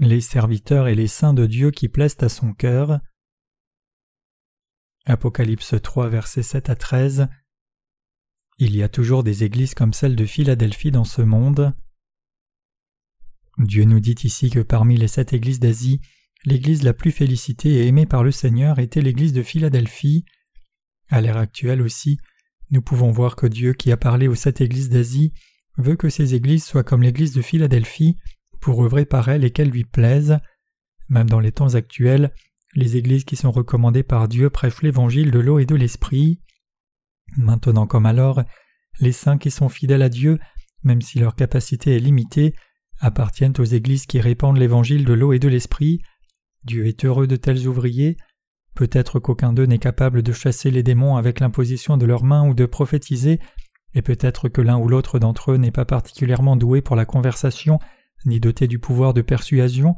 les serviteurs et les saints de Dieu qui plaisent à son cœur. Apocalypse 3, versets 7 à 13. Il y a toujours des églises comme celle de Philadelphie dans ce monde. Dieu nous dit ici que parmi les sept églises d'Asie, l'église la plus félicitée et aimée par le Seigneur était l'église de Philadelphie. À l'ère actuelle aussi, nous pouvons voir que Dieu qui a parlé aux sept églises d'Asie veut que ces églises soient comme l'église de Philadelphie pour œuvrer par elles et qu'elles lui plaisent. Même dans les temps actuels, les églises qui sont recommandées par Dieu prêchent l'évangile de l'eau et de l'esprit. Maintenant comme alors, les saints qui sont fidèles à Dieu, même si leur capacité est limitée, appartiennent aux églises qui répandent l'évangile de l'eau et de l'esprit. Dieu est heureux de tels ouvriers. Peut-être qu'aucun d'eux n'est capable de chasser les démons avec l'imposition de leurs mains ou de prophétiser, et peut-être que l'un ou l'autre d'entre eux n'est pas particulièrement doué pour la conversation ni dotés du pouvoir de persuasion,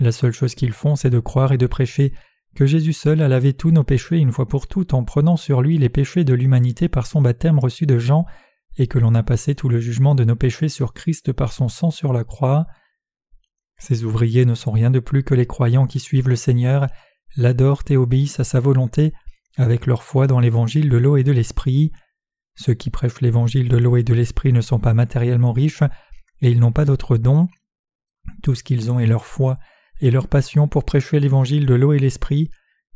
la seule chose qu'ils font c'est de croire et de prêcher que Jésus seul a lavé tous nos péchés une fois pour toutes en prenant sur lui les péchés de l'humanité par son baptême reçu de Jean, et que l'on a passé tout le jugement de nos péchés sur Christ par son sang sur la croix. Ces ouvriers ne sont rien de plus que les croyants qui suivent le Seigneur, l'adorent et obéissent à sa volonté, avec leur foi dans l'évangile de l'eau et de l'esprit. Ceux qui prêchent l'évangile de l'eau et de l'esprit ne sont pas matériellement riches, et ils n'ont pas d'autres dons. Tout ce qu'ils ont est leur foi et leur passion pour prêcher l'évangile de l'eau et l'esprit.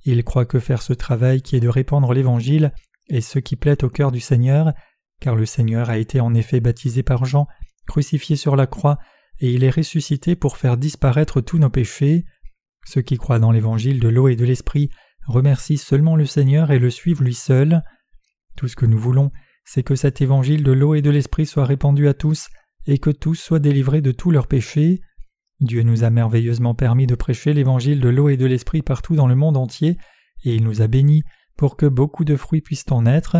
Ils croient que faire ce travail qui est de répandre l'évangile est ce qui plaît au cœur du Seigneur, car le Seigneur a été en effet baptisé par Jean, crucifié sur la croix, et il est ressuscité pour faire disparaître tous nos péchés. Ceux qui croient dans l'évangile de l'eau et de l'esprit remercient seulement le Seigneur et le suivent lui seul. Tout ce que nous voulons, c'est que cet évangile de l'eau et de l'esprit soit répandu à tous, et que tous soient délivrés de tous leurs péchés. Dieu nous a merveilleusement permis de prêcher l'évangile de l'eau et de l'esprit partout dans le monde entier, et il nous a bénis pour que beaucoup de fruits puissent en être.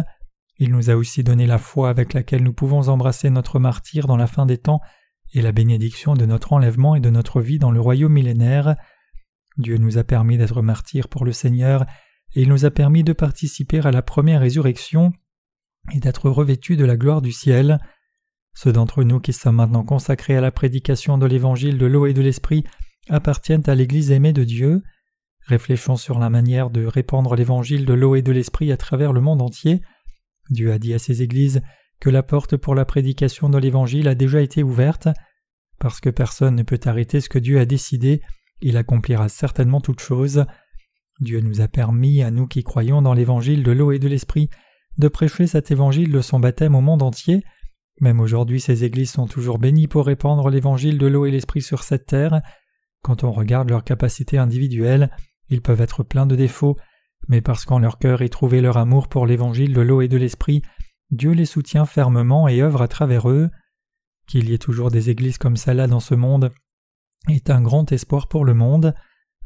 Il nous a aussi donné la foi avec laquelle nous pouvons embrasser notre martyr dans la fin des temps et la bénédiction de notre enlèvement et de notre vie dans le royaume millénaire. Dieu nous a permis d'être martyrs pour le Seigneur, et il nous a permis de participer à la première résurrection et d'être revêtus de la gloire du ciel. Ceux d'entre nous qui sommes maintenant consacrés à la prédication de l'évangile de l'eau et de l'esprit appartiennent à l'Église aimée de Dieu. Réfléchons sur la manière de répandre l'évangile de l'eau et de l'esprit à travers le monde entier. Dieu a dit à ses églises que la porte pour la prédication de l'évangile a déjà été ouverte. Parce que personne ne peut arrêter ce que Dieu a décidé, il accomplira certainement toutes choses. Dieu nous a permis, à nous qui croyons dans l'évangile de l'eau et de l'esprit, de prêcher cet évangile de son baptême au monde entier, même aujourd'hui, ces églises sont toujours bénies pour répandre l'évangile de l'eau et l'esprit sur cette terre. Quand on regarde leurs capacités individuelles, ils peuvent être pleins de défauts, mais parce qu'en leur cœur est trouvé leur amour pour l'évangile de l'eau et de l'esprit, Dieu les soutient fermement et œuvre à travers eux. Qu'il y ait toujours des églises comme celle-là dans ce monde est un grand espoir pour le monde.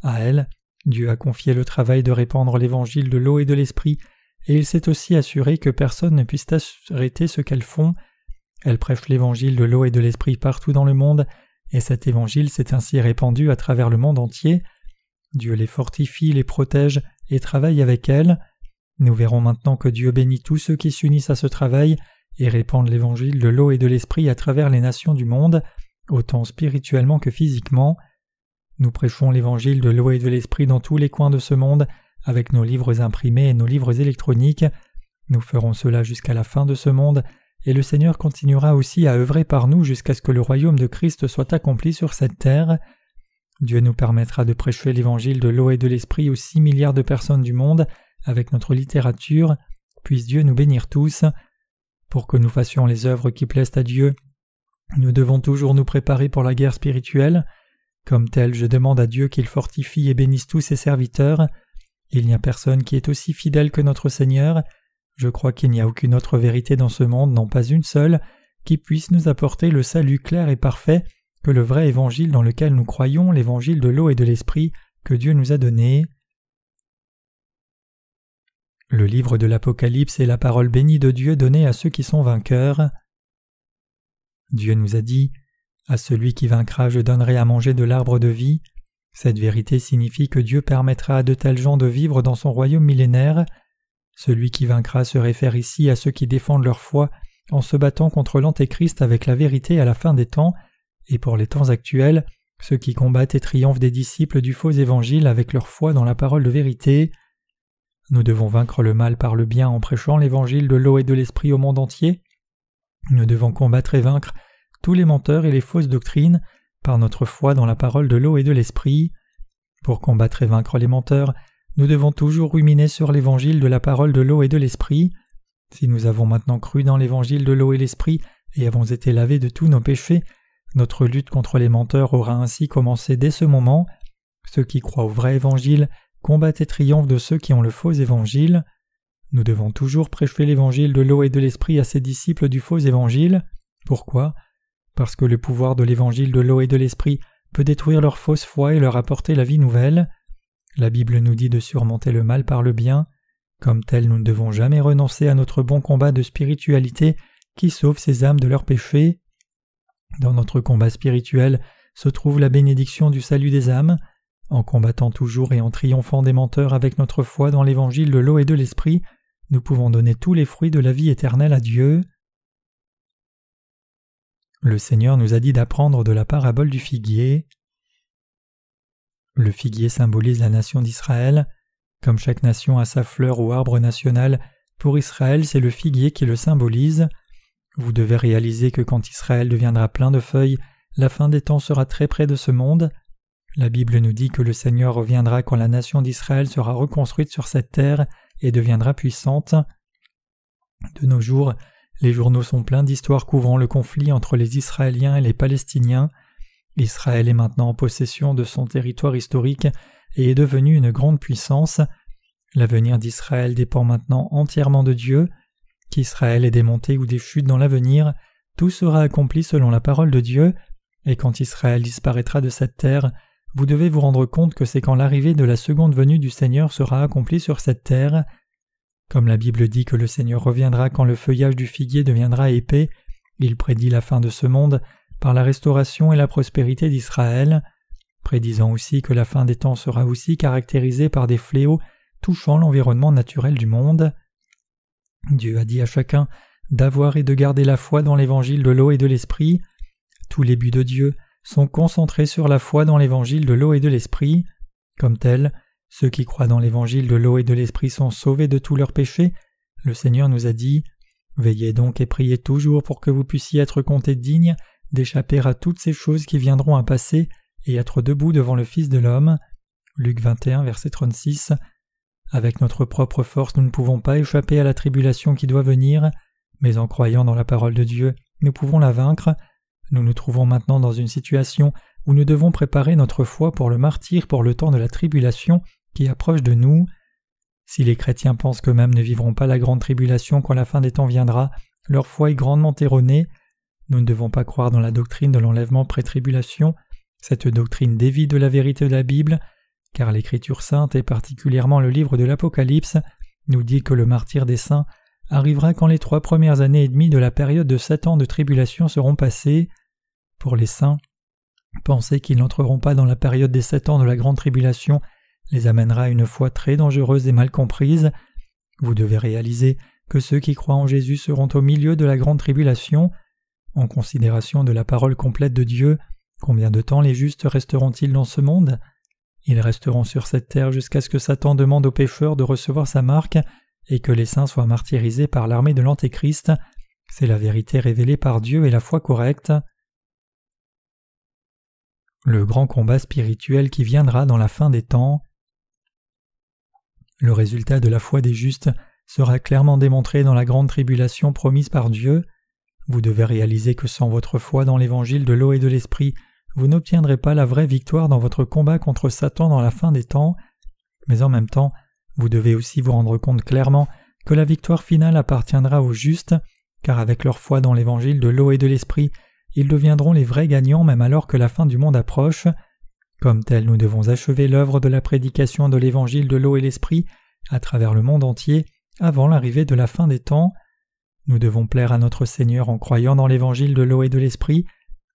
À elles, Dieu a confié le travail de répandre l'évangile de l'eau et de l'esprit, et il s'est aussi assuré que personne ne puisse arrêter ce qu'elles font. Elle prêche l'évangile de l'eau et de l'esprit partout dans le monde, et cet évangile s'est ainsi répandu à travers le monde entier. Dieu les fortifie, les protège et travaille avec elles. Nous verrons maintenant que Dieu bénit tous ceux qui s'unissent à ce travail et répandent l'évangile de l'eau et de l'esprit à travers les nations du monde, autant spirituellement que physiquement. Nous prêchons l'évangile de l'eau et de l'esprit dans tous les coins de ce monde, avec nos livres imprimés et nos livres électroniques. Nous ferons cela jusqu'à la fin de ce monde, et le Seigneur continuera aussi à œuvrer par nous jusqu'à ce que le royaume de Christ soit accompli sur cette terre. Dieu nous permettra de prêcher l'évangile de l'eau et de l'esprit aux six milliards de personnes du monde avec notre littérature. Puisse Dieu nous bénir tous. Pour que nous fassions les œuvres qui plaisent à Dieu, nous devons toujours nous préparer pour la guerre spirituelle. Comme tel, je demande à Dieu qu'il fortifie et bénisse tous ses serviteurs. Il n'y a personne qui est aussi fidèle que notre Seigneur, je crois qu'il n'y a aucune autre vérité dans ce monde, non pas une seule, qui puisse nous apporter le salut clair et parfait que le vrai évangile dans lequel nous croyons, l'évangile de l'eau et de l'esprit que Dieu nous a donné. Le livre de l'Apocalypse est la parole bénie de Dieu donnée à ceux qui sont vainqueurs. Dieu nous a dit À celui qui vaincra, je donnerai à manger de l'arbre de vie. Cette vérité signifie que Dieu permettra à de tels gens de vivre dans son royaume millénaire. Celui qui vaincra se réfère ici à ceux qui défendent leur foi en se battant contre l'Antéchrist avec la vérité à la fin des temps, et pour les temps actuels, ceux qui combattent et triomphent des disciples du faux évangile avec leur foi dans la parole de vérité. Nous devons vaincre le mal par le bien en prêchant l'évangile de l'eau et de l'esprit au monde entier. Nous devons combattre et vaincre tous les menteurs et les fausses doctrines par notre foi dans la parole de l'eau et de l'esprit. Pour combattre et vaincre les menteurs, nous devons toujours ruminer sur l'évangile de la parole de l'eau et de l'esprit. Si nous avons maintenant cru dans l'évangile de l'eau et l'esprit et avons été lavés de tous nos péchés, notre lutte contre les menteurs aura ainsi commencé dès ce moment. Ceux qui croient au vrai évangile combattent et triomphent de ceux qui ont le faux évangile. Nous devons toujours prêcher l'évangile de l'eau et de l'esprit à ses disciples du faux évangile. Pourquoi? Parce que le pouvoir de l'évangile de l'eau et de l'esprit peut détruire leur fausse foi et leur apporter la vie nouvelle. La Bible nous dit de surmonter le mal par le bien. Comme tel, nous ne devons jamais renoncer à notre bon combat de spiritualité qui sauve ces âmes de leurs péchés. Dans notre combat spirituel se trouve la bénédiction du salut des âmes. En combattant toujours et en triomphant des menteurs avec notre foi dans l'évangile de l'eau et de l'esprit, nous pouvons donner tous les fruits de la vie éternelle à Dieu. Le Seigneur nous a dit d'apprendre de la parabole du figuier. Le figuier symbolise la nation d'Israël. Comme chaque nation a sa fleur ou arbre national, pour Israël c'est le figuier qui le symbolise. Vous devez réaliser que quand Israël deviendra plein de feuilles, la fin des temps sera très près de ce monde. La Bible nous dit que le Seigneur reviendra quand la nation d'Israël sera reconstruite sur cette terre et deviendra puissante. De nos jours, les journaux sont pleins d'histoires couvrant le conflit entre les Israéliens et les Palestiniens. Israël est maintenant en possession de son territoire historique et est devenu une grande puissance. L'avenir d'Israël dépend maintenant entièrement de Dieu. Qu'Israël ait des montées ou des chutes dans l'avenir, tout sera accompli selon la parole de Dieu, et quand Israël disparaîtra de cette terre, vous devez vous rendre compte que c'est quand l'arrivée de la seconde venue du Seigneur sera accomplie sur cette terre. Comme la Bible dit que le Seigneur reviendra quand le feuillage du figuier deviendra épais, il prédit la fin de ce monde par la restauration et la prospérité d'Israël, prédisant aussi que la fin des temps sera aussi caractérisée par des fléaux touchant l'environnement naturel du monde. Dieu a dit à chacun d'avoir et de garder la foi dans l'évangile de l'eau et de l'esprit. Tous les buts de Dieu sont concentrés sur la foi dans l'évangile de l'eau et de l'esprit. Comme tel, ceux qui croient dans l'évangile de l'eau et de l'esprit sont sauvés de tous leurs péchés. Le Seigneur nous a dit Veillez donc et priez toujours pour que vous puissiez être comptés dignes d'échapper à toutes ces choses qui viendront à passer et être debout devant le Fils de l'homme. Luc 21, verset 36. Avec notre propre force, nous ne pouvons pas échapper à la tribulation qui doit venir, mais en croyant dans la parole de Dieu, nous pouvons la vaincre. Nous nous trouvons maintenant dans une situation où nous devons préparer notre foi pour le martyr pour le temps de la tribulation qui approche de nous. Si les chrétiens pensent qu'eux-mêmes ne vivront pas la grande tribulation quand la fin des temps viendra, leur foi est grandement erronée. Nous ne devons pas croire dans la doctrine de l'enlèvement pré-tribulation. Cette doctrine dévie de la vérité de la Bible, car l'Écriture sainte et particulièrement le livre de l'Apocalypse nous dit que le martyr des saints arrivera quand les trois premières années et demie de la période de sept ans de tribulation seront passées. Pour les saints, penser qu'ils n'entreront pas dans la période des sept ans de la grande tribulation les amènera à une foi très dangereuse et mal comprise. Vous devez réaliser que ceux qui croient en Jésus seront au milieu de la grande tribulation. En considération de la parole complète de Dieu, combien de temps les justes resteront-ils dans ce monde? Ils resteront sur cette terre jusqu'à ce que Satan demande aux pécheurs de recevoir sa marque et que les saints soient martyrisés par l'armée de l'Antéchrist. C'est la vérité révélée par Dieu et la foi correcte. Le grand combat spirituel qui viendra dans la fin des temps. Le résultat de la foi des justes sera clairement démontré dans la grande tribulation promise par Dieu. Vous devez réaliser que sans votre foi dans l'évangile de l'eau et de l'esprit, vous n'obtiendrez pas la vraie victoire dans votre combat contre Satan dans la fin des temps, mais en même temps, vous devez aussi vous rendre compte clairement que la victoire finale appartiendra aux justes, car avec leur foi dans l'évangile de l'eau et de l'esprit, ils deviendront les vrais gagnants même alors que la fin du monde approche. Comme tel, nous devons achever l'œuvre de la prédication de l'évangile de l'eau et l'esprit à travers le monde entier avant l'arrivée de la fin des temps. Nous devons plaire à notre Seigneur en croyant dans l'évangile de l'eau et de l'esprit.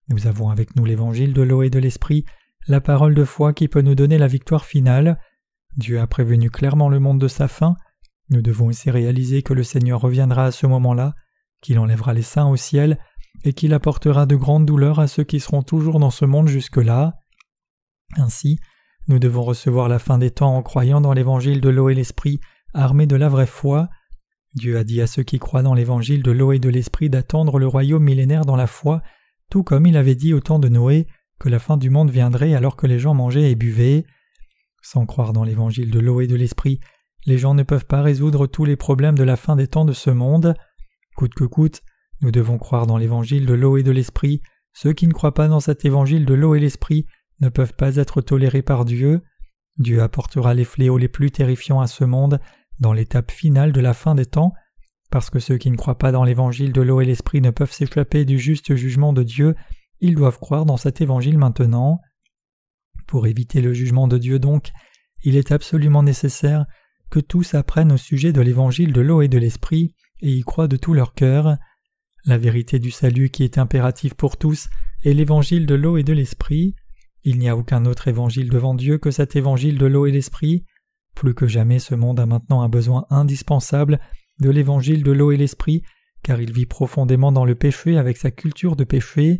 Nous avons avec nous l'évangile de l'eau et de l'esprit, la parole de foi qui peut nous donner la victoire finale. Dieu a prévenu clairement le monde de sa fin. Nous devons aussi réaliser que le Seigneur reviendra à ce moment-là, qu'il enlèvera les saints au ciel et qu'il apportera de grandes douleurs à ceux qui seront toujours dans ce monde jusque-là. Ainsi, nous devons recevoir la fin des temps en croyant dans l'évangile de l'eau et l'esprit, armés de la vraie foi. Dieu a dit à ceux qui croient dans l'évangile de l'eau et de l'esprit d'attendre le royaume millénaire dans la foi, tout comme il avait dit au temps de Noé que la fin du monde viendrait alors que les gens mangeaient et buvaient. Sans croire dans l'évangile de l'eau et de l'esprit, les gens ne peuvent pas résoudre tous les problèmes de la fin des temps de ce monde. Coûte que coûte, nous devons croire dans l'évangile de l'eau et de l'esprit. Ceux qui ne croient pas dans cet évangile de l'eau et l'esprit ne peuvent pas être tolérés par Dieu. Dieu apportera les fléaux les plus terrifiants à ce monde dans l'étape finale de la fin des temps, parce que ceux qui ne croient pas dans l'évangile de l'eau et l'esprit ne peuvent s'échapper du juste jugement de Dieu, ils doivent croire dans cet évangile maintenant. Pour éviter le jugement de Dieu donc, il est absolument nécessaire que tous apprennent au sujet de l'évangile de l'eau et de l'esprit et y croient de tout leur cœur. La vérité du salut qui est impérative pour tous est l'évangile de l'eau et de l'esprit. Il n'y a aucun autre évangile devant Dieu que cet évangile de l'eau et l'esprit. Plus que jamais ce monde a maintenant un besoin indispensable de l'évangile de l'eau et l'esprit, car il vit profondément dans le péché avec sa culture de péché.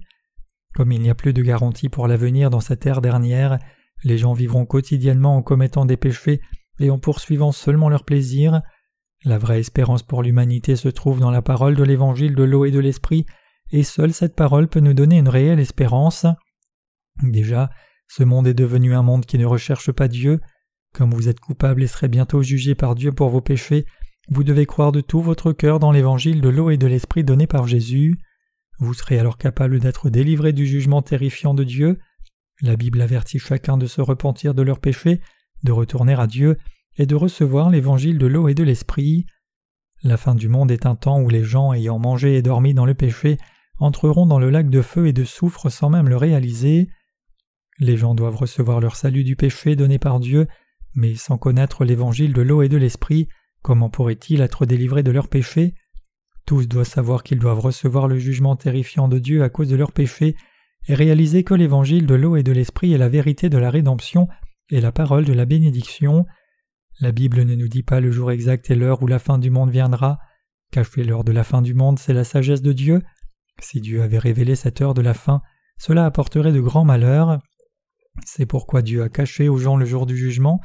Comme il n'y a plus de garantie pour l'avenir dans cette ère dernière, les gens vivront quotidiennement en commettant des péchés et en poursuivant seulement leur plaisir. La vraie espérance pour l'humanité se trouve dans la parole de l'évangile de l'eau et de l'esprit, et seule cette parole peut nous donner une réelle espérance. Déjà, ce monde est devenu un monde qui ne recherche pas Dieu. Comme vous êtes coupable et serez bientôt jugé par Dieu pour vos péchés, vous devez croire de tout votre cœur dans l'évangile de l'eau et de l'esprit donné par Jésus. Vous serez alors capable d'être délivré du jugement terrifiant de Dieu. La Bible avertit chacun de se repentir de leurs péchés, de retourner à Dieu et de recevoir l'évangile de l'eau et de l'esprit. La fin du monde est un temps où les gens ayant mangé et dormi dans le péché entreront dans le lac de feu et de soufre sans même le réaliser. Les gens doivent recevoir leur salut du péché donné par Dieu, mais sans connaître l'évangile de l'eau et de l'esprit, comment pourraient-ils être délivrés de leurs péchés? Tous doivent savoir qu'ils doivent recevoir le jugement terrifiant de Dieu à cause de leurs péchés et réaliser que l'évangile de l'eau et de l'esprit est la vérité de la rédemption et la parole de la bénédiction. La Bible ne nous dit pas le jour exact et l'heure où la fin du monde viendra. Cacher l'heure de la fin du monde, c'est la sagesse de Dieu. Si Dieu avait révélé cette heure de la fin, cela apporterait de grands malheurs. C'est pourquoi Dieu a caché aux gens le jour du jugement,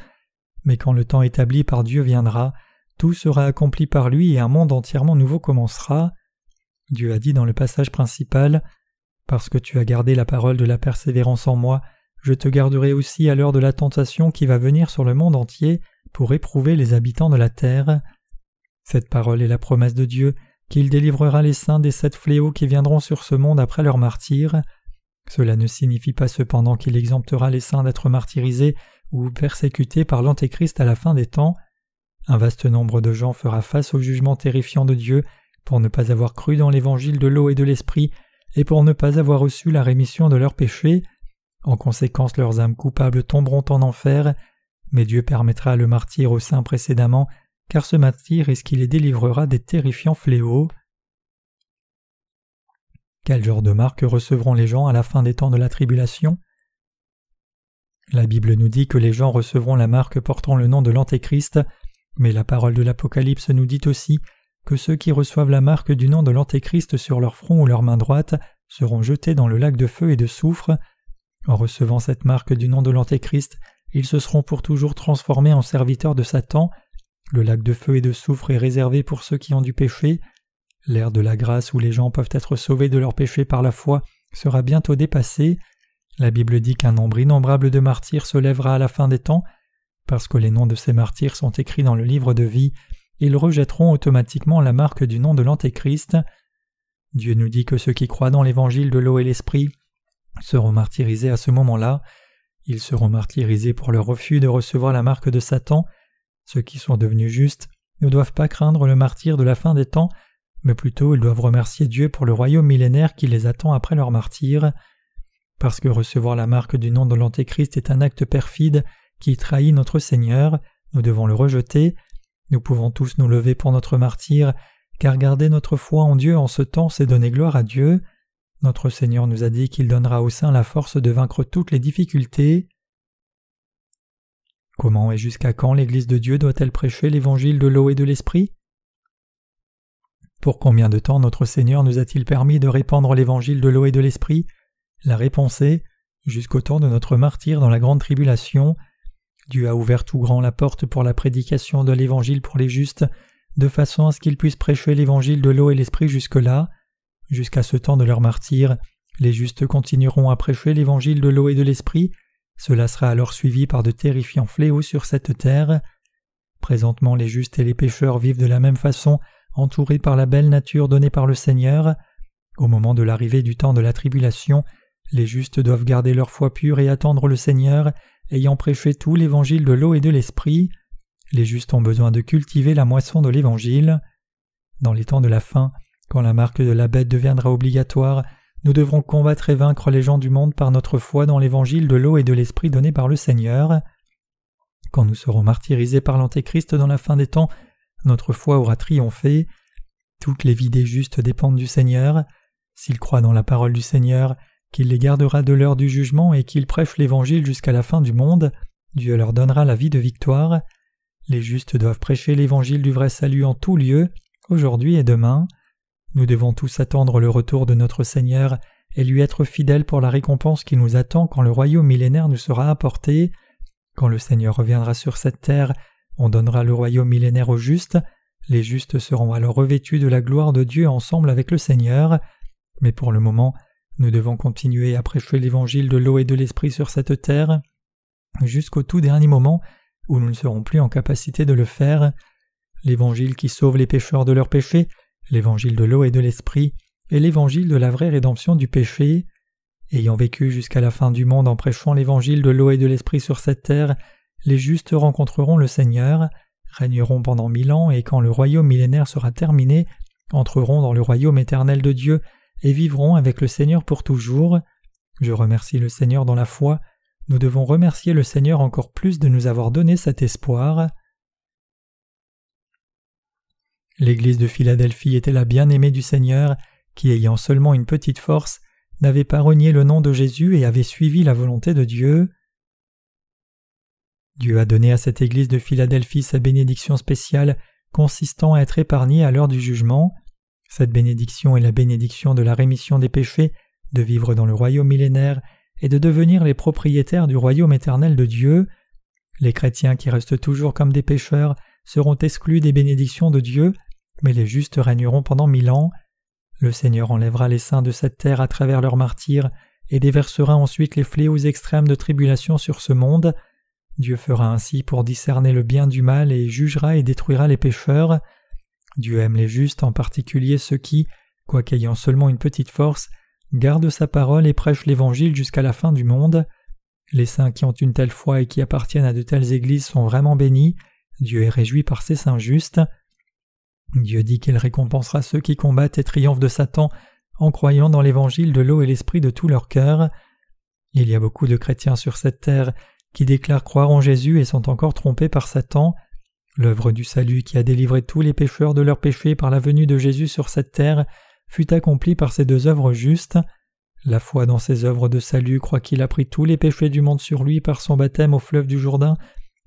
mais quand le temps établi par Dieu viendra, tout sera accompli par lui et un monde entièrement nouveau commencera. Dieu a dit dans le passage principal Parce que tu as gardé la parole de la persévérance en moi, je te garderai aussi à l'heure de la tentation qui va venir sur le monde entier pour éprouver les habitants de la terre. Cette parole est la promesse de Dieu qu'il délivrera les saints des sept fléaux qui viendront sur ce monde après leur martyr. Cela ne signifie pas cependant qu'il exemptera les saints d'être martyrisés ou persécutés par l'Antéchrist à la fin des temps. Un vaste nombre de gens fera face au jugement terrifiant de Dieu pour ne pas avoir cru dans l'évangile de l'eau et de l'esprit et pour ne pas avoir reçu la rémission de leurs péchés. En conséquence, leurs âmes coupables tomberont en enfer, mais Dieu permettra le martyr aux saints précédemment, car ce martyr est ce qui les délivrera des terrifiants fléaux. Quel genre de marque recevront les gens à la fin des temps de la tribulation? La Bible nous dit que les gens recevront la marque portant le nom de l'Antéchrist, mais la parole de l'Apocalypse nous dit aussi que ceux qui reçoivent la marque du nom de l'Antéchrist sur leur front ou leur main droite seront jetés dans le lac de feu et de soufre. En recevant cette marque du nom de l'Antéchrist, ils se seront pour toujours transformés en serviteurs de Satan. Le lac de feu et de soufre est réservé pour ceux qui ont du péché. L'ère de la grâce où les gens peuvent être sauvés de leurs péchés par la foi sera bientôt dépassée. La Bible dit qu'un nombre innombrable de martyrs se lèvera à la fin des temps. Parce que les noms de ces martyrs sont écrits dans le livre de vie, ils rejetteront automatiquement la marque du nom de l'Antéchrist. Dieu nous dit que ceux qui croient dans l'évangile de l'eau et l'esprit seront martyrisés à ce moment-là. Ils seront martyrisés pour leur refus de recevoir la marque de Satan. Ceux qui sont devenus justes ne doivent pas craindre le martyr de la fin des temps mais plutôt ils doivent remercier Dieu pour le royaume millénaire qui les attend après leur martyr. Parce que recevoir la marque du nom de l'Antéchrist est un acte perfide qui trahit notre Seigneur, nous devons le rejeter. Nous pouvons tous nous lever pour notre martyr, car garder notre foi en Dieu en ce temps, c'est donner gloire à Dieu. Notre Seigneur nous a dit qu'il donnera aux saints la force de vaincre toutes les difficultés. Comment et jusqu'à quand l'Église de Dieu doit-elle prêcher l'évangile de l'eau et de l'esprit? Pour combien de temps notre Seigneur nous a-t-il permis de répandre l'évangile de l'eau et de l'esprit? La réponse est jusqu'au temps de notre martyr dans la grande tribulation. Dieu a ouvert tout grand la porte pour la prédication de l'Évangile pour les justes, de façon à ce qu'ils puissent prêcher l'Évangile de l'eau et l'Esprit jusque-là. Jusqu'à ce temps de leur martyr, les justes continueront à prêcher l'Évangile de l'eau et de l'Esprit, cela sera alors suivi par de terrifiants fléaux sur cette terre. Présentement les justes et les pécheurs vivent de la même façon, entourés par la belle nature donnée par le Seigneur. Au moment de l'arrivée du temps de la tribulation, les justes doivent garder leur foi pure et attendre le Seigneur, ayant prêché tout l'évangile de l'eau et de l'esprit. Les justes ont besoin de cultiver la moisson de l'évangile. Dans les temps de la fin, quand la marque de la bête deviendra obligatoire, nous devrons combattre et vaincre les gens du monde par notre foi dans l'évangile de l'eau et de l'esprit donné par le Seigneur. Quand nous serons martyrisés par l'Antéchrist dans la fin des temps, notre foi aura triomphé. Toutes les vies des justes dépendent du Seigneur. S'ils croient dans la parole du Seigneur, qu'il les gardera de l'heure du jugement et qu'ils prêchent l'Évangile jusqu'à la fin du monde, Dieu leur donnera la vie de victoire. Les justes doivent prêcher l'Évangile du vrai salut en tout lieu, aujourd'hui et demain. Nous devons tous attendre le retour de notre Seigneur et lui être fidèles pour la récompense qui nous attend quand le royaume millénaire nous sera apporté. Quand le Seigneur reviendra sur cette terre, on donnera le royaume millénaire aux justes, les justes seront alors revêtus de la gloire de Dieu ensemble avec le Seigneur, mais pour le moment, nous devons continuer à prêcher l'évangile de l'eau et de l'esprit sur cette terre jusqu'au tout dernier moment où nous ne serons plus en capacité de le faire. L'évangile qui sauve les pécheurs de leurs péchés, l'évangile de l'eau et de l'esprit, et l'évangile de la vraie rédemption du péché. Ayant vécu jusqu'à la fin du monde en prêchant l'évangile de l'eau et de l'esprit sur cette terre, les justes rencontreront le Seigneur, régneront pendant mille ans et quand le royaume millénaire sera terminé, entreront dans le royaume éternel de Dieu et vivront avec le Seigneur pour toujours. Je remercie le Seigneur dans la foi. Nous devons remercier le Seigneur encore plus de nous avoir donné cet espoir. L'Église de Philadelphie était la bien-aimée du Seigneur, qui, ayant seulement une petite force, n'avait pas renié le nom de Jésus et avait suivi la volonté de Dieu. Dieu a donné à cette Église de Philadelphie sa bénédiction spéciale consistant à être épargnée à l'heure du jugement. Cette bénédiction est la bénédiction de la rémission des péchés, de vivre dans le royaume millénaire et de devenir les propriétaires du royaume éternel de Dieu. Les chrétiens qui restent toujours comme des pécheurs seront exclus des bénédictions de Dieu, mais les justes régneront pendant mille ans. Le Seigneur enlèvera les saints de cette terre à travers leurs martyrs et déversera ensuite les fléaux extrêmes de tribulation sur ce monde. Dieu fera ainsi pour discerner le bien du mal et jugera et détruira les pécheurs. Dieu aime les justes, en particulier ceux qui, quoiqu'ayant seulement une petite force, gardent sa parole et prêchent l'Évangile jusqu'à la fin du monde. Les saints qui ont une telle foi et qui appartiennent à de telles églises sont vraiment bénis. Dieu est réjoui par ces saints justes. Dieu dit qu'il récompensera ceux qui combattent et triomphent de Satan en croyant dans l'évangile de l'eau et l'esprit de tout leur cœur. Il y a beaucoup de chrétiens sur cette terre qui déclarent croire en Jésus et sont encore trompés par Satan. L'œuvre du salut qui a délivré tous les pécheurs de leurs péchés par la venue de Jésus sur cette terre fut accomplie par ces deux œuvres justes. La foi dans ces œuvres de salut croit qu'il a pris tous les péchés du monde sur lui par son baptême au fleuve du Jourdain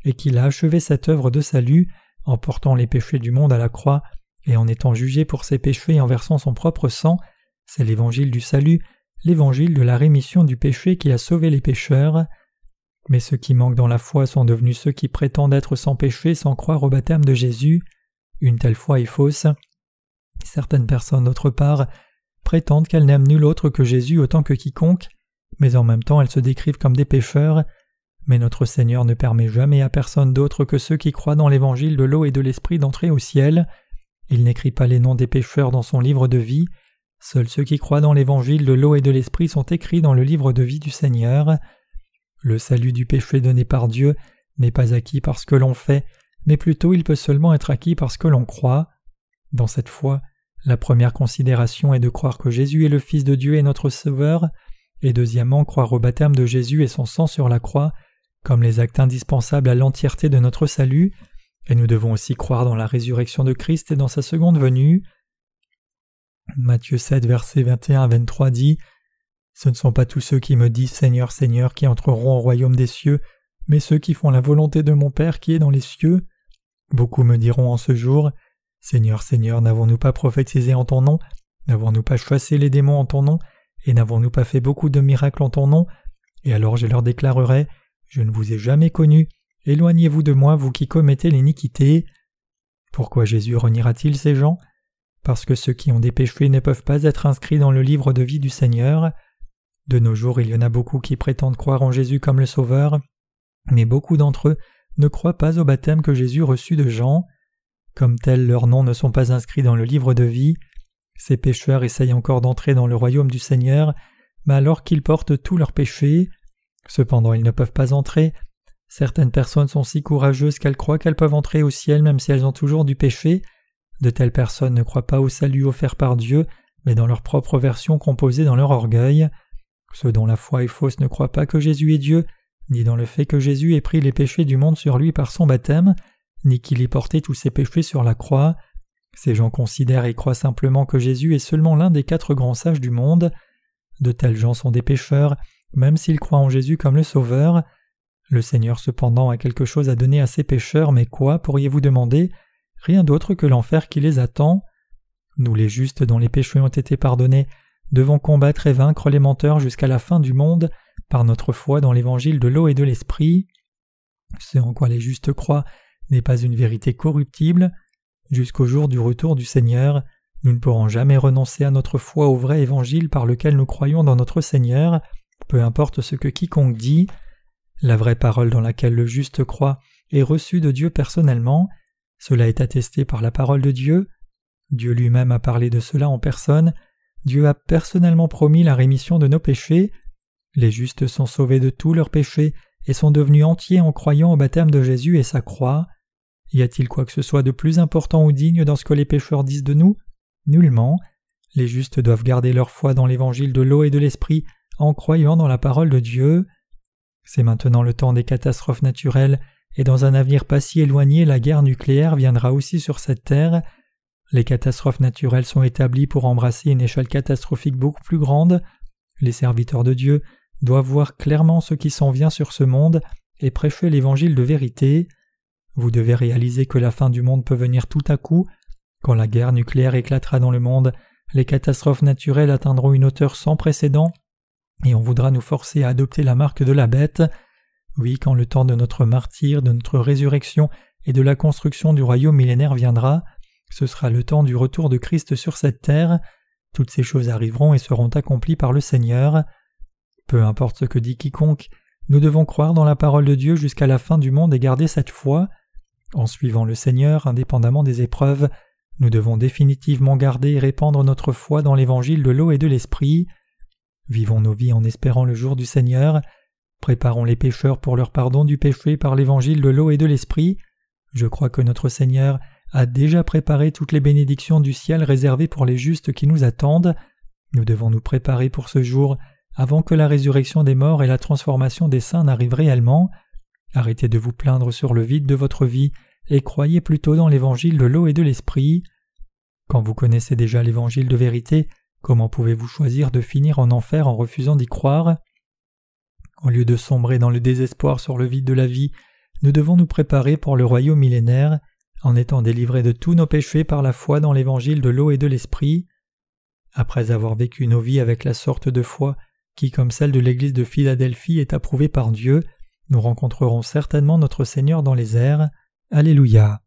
et qu'il a achevé cette œuvre de salut en portant les péchés du monde à la croix et en étant jugé pour ses péchés en versant son propre sang, c'est l'évangile du salut, l'évangile de la rémission du péché qui a sauvé les pécheurs. Mais ceux qui manquent dans la foi sont devenus ceux qui prétendent être sans péché sans croire au baptême de Jésus. Une telle foi est fausse. Certaines personnes, d'autre part, prétendent qu'elles n'aiment nul autre que Jésus autant que quiconque, mais en même temps elles se décrivent comme des pécheurs. Mais notre Seigneur ne permet jamais à personne d'autre que ceux qui croient dans l'évangile de l'eau et de l'esprit d'entrer au ciel. Il n'écrit pas les noms des pécheurs dans son livre de vie. Seuls ceux qui croient dans l'évangile de l'eau et de l'esprit sont écrits dans le livre de vie du Seigneur. Le salut du péché donné par Dieu n'est pas acquis parce que l'on fait, mais plutôt il peut seulement être acquis parce que l'on croit. Dans cette foi, la première considération est de croire que Jésus est le Fils de Dieu et notre Sauveur, et deuxièmement croire au baptême de Jésus et son sang sur la croix, comme les actes indispensables à l'entièreté de notre salut, et nous devons aussi croire dans la résurrection de Christ et dans sa seconde venue. Matthieu 7, versets 21 à 23 dit Ce ne sont pas tous ceux qui me disent Seigneur, Seigneur qui entreront au royaume des cieux, mais ceux qui font la volonté de mon Père qui est dans les cieux. Beaucoup me diront en ce jour Seigneur, Seigneur, n'avons-nous pas prophétisé en ton nom? N'avons-nous pas chassé les démons en ton nom? Et n'avons-nous pas fait beaucoup de miracles en ton nom? Et alors je leur déclarerai Je ne vous ai jamais connu, éloignez-vous de moi, vous qui commettez l'iniquité. Pourquoi Jésus reniera-t-il ces gens? Parce que ceux qui ont des péchés ne peuvent pas être inscrits dans le livre de vie du Seigneur. De nos jours, il y en a beaucoup qui prétendent croire en Jésus comme le Sauveur, mais beaucoup d'entre eux ne croient pas au baptême que Jésus reçut de Jean. Comme tels, leurs noms ne sont pas inscrits dans le livre de vie. Ces pécheurs essayent encore d'entrer dans le royaume du Seigneur, mais alors qu'ils portent tous leurs péchés. Cependant, ils ne peuvent pas entrer. Certaines personnes sont si courageuses qu'elles croient qu'elles peuvent entrer au ciel même si elles ont toujours du péché. De telles personnes ne croient pas au salut offert par Dieu, mais dans leur propre version composée dans leur orgueil. Ceux dont la foi est fausse ne croient pas que Jésus est Dieu, ni dans le fait que Jésus ait pris les péchés du monde sur lui par son baptême, ni qu'il ait porté tous ses péchés sur la croix. Ces gens considèrent et croient simplement que Jésus est seulement l'un des quatre grands sages du monde. De tels gens sont des pécheurs, même s'ils croient en Jésus comme le Sauveur. Le Seigneur cependant a quelque chose à donner à ces pécheurs, mais quoi, pourriez-vous demander? Rien d'autre que l'enfer qui les attend. Nous les justes dont les péchés ont été pardonnés devons combattre et vaincre les menteurs jusqu'à la fin du monde par notre foi dans l'évangile de l'eau et de l'esprit. Ce en quoi les justes croient n'est pas une vérité corruptible. Jusqu'au jour du retour du Seigneur, nous ne pourrons jamais renoncer à notre foi au vrai évangile par lequel nous croyons dans notre Seigneur, peu importe ce que quiconque dit. La vraie parole dans laquelle le juste croit est reçue de Dieu personnellement. Cela est attesté par la parole de Dieu. Dieu lui-même a parlé de cela en personne. Dieu a personnellement promis la rémission de nos péchés. Les justes sont sauvés de tous leurs péchés et sont devenus entiers en croyant au baptême de Jésus et sa croix. Y a-t-il quoi que ce soit de plus important ou digne dans ce que les pécheurs disent de nous? Nullement. Les justes doivent garder leur foi dans l'évangile de l'eau et de l'esprit en croyant dans la parole de Dieu. C'est maintenant le temps des catastrophes naturelles, et dans un avenir pas si éloigné, la guerre nucléaire viendra aussi sur cette terre. Les catastrophes naturelles sont établies pour embrasser une échelle catastrophique beaucoup plus grande. Les serviteurs de Dieu doivent voir clairement ce qui s'en vient sur ce monde et prêcher l'évangile de vérité. Vous devez réaliser que la fin du monde peut venir tout à coup. Quand la guerre nucléaire éclatera dans le monde, les catastrophes naturelles atteindront une hauteur sans précédent et on voudra nous forcer à adopter la marque de la bête. Oui, quand le temps de notre martyr, de notre résurrection et de la construction du royaume millénaire viendra, ce sera le temps du retour de Christ sur cette terre. Toutes ces choses arriveront et seront accomplies par le Seigneur. Peu importe ce que dit quiconque, nous devons croire dans la parole de Dieu jusqu'à la fin du monde et garder cette foi. En suivant le Seigneur, indépendamment des épreuves, nous devons définitivement garder et répandre notre foi dans l'évangile de l'eau et de l'esprit. Vivons nos vies en espérant le jour du Seigneur. Préparons les pécheurs pour leur pardon du péché par l'évangile de l'eau et de l'esprit. Je crois que notre Seigneur a déjà préparé toutes les bénédictions du ciel réservées pour les justes qui nous attendent. Nous devons nous préparer pour ce jour avant que la résurrection des morts et la transformation des saints n'arrivent réellement. Arrêtez de vous plaindre sur le vide de votre vie et croyez plutôt dans l'évangile de l'eau et de l'esprit. Quand vous connaissez déjà l'évangile de vérité, Comment pouvez-vous choisir de finir en enfer en refusant d'y croire? Au lieu de sombrer dans le désespoir sur le vide de la vie, nous devons nous préparer pour le royaume millénaire en étant délivrés de tous nos péchés par la foi dans l'évangile de l'eau et de l'esprit. Après avoir vécu nos vies avec la sorte de foi qui, comme celle de l'église de Philadelphie, est approuvée par Dieu, nous rencontrerons certainement notre Seigneur dans les airs. Alléluia.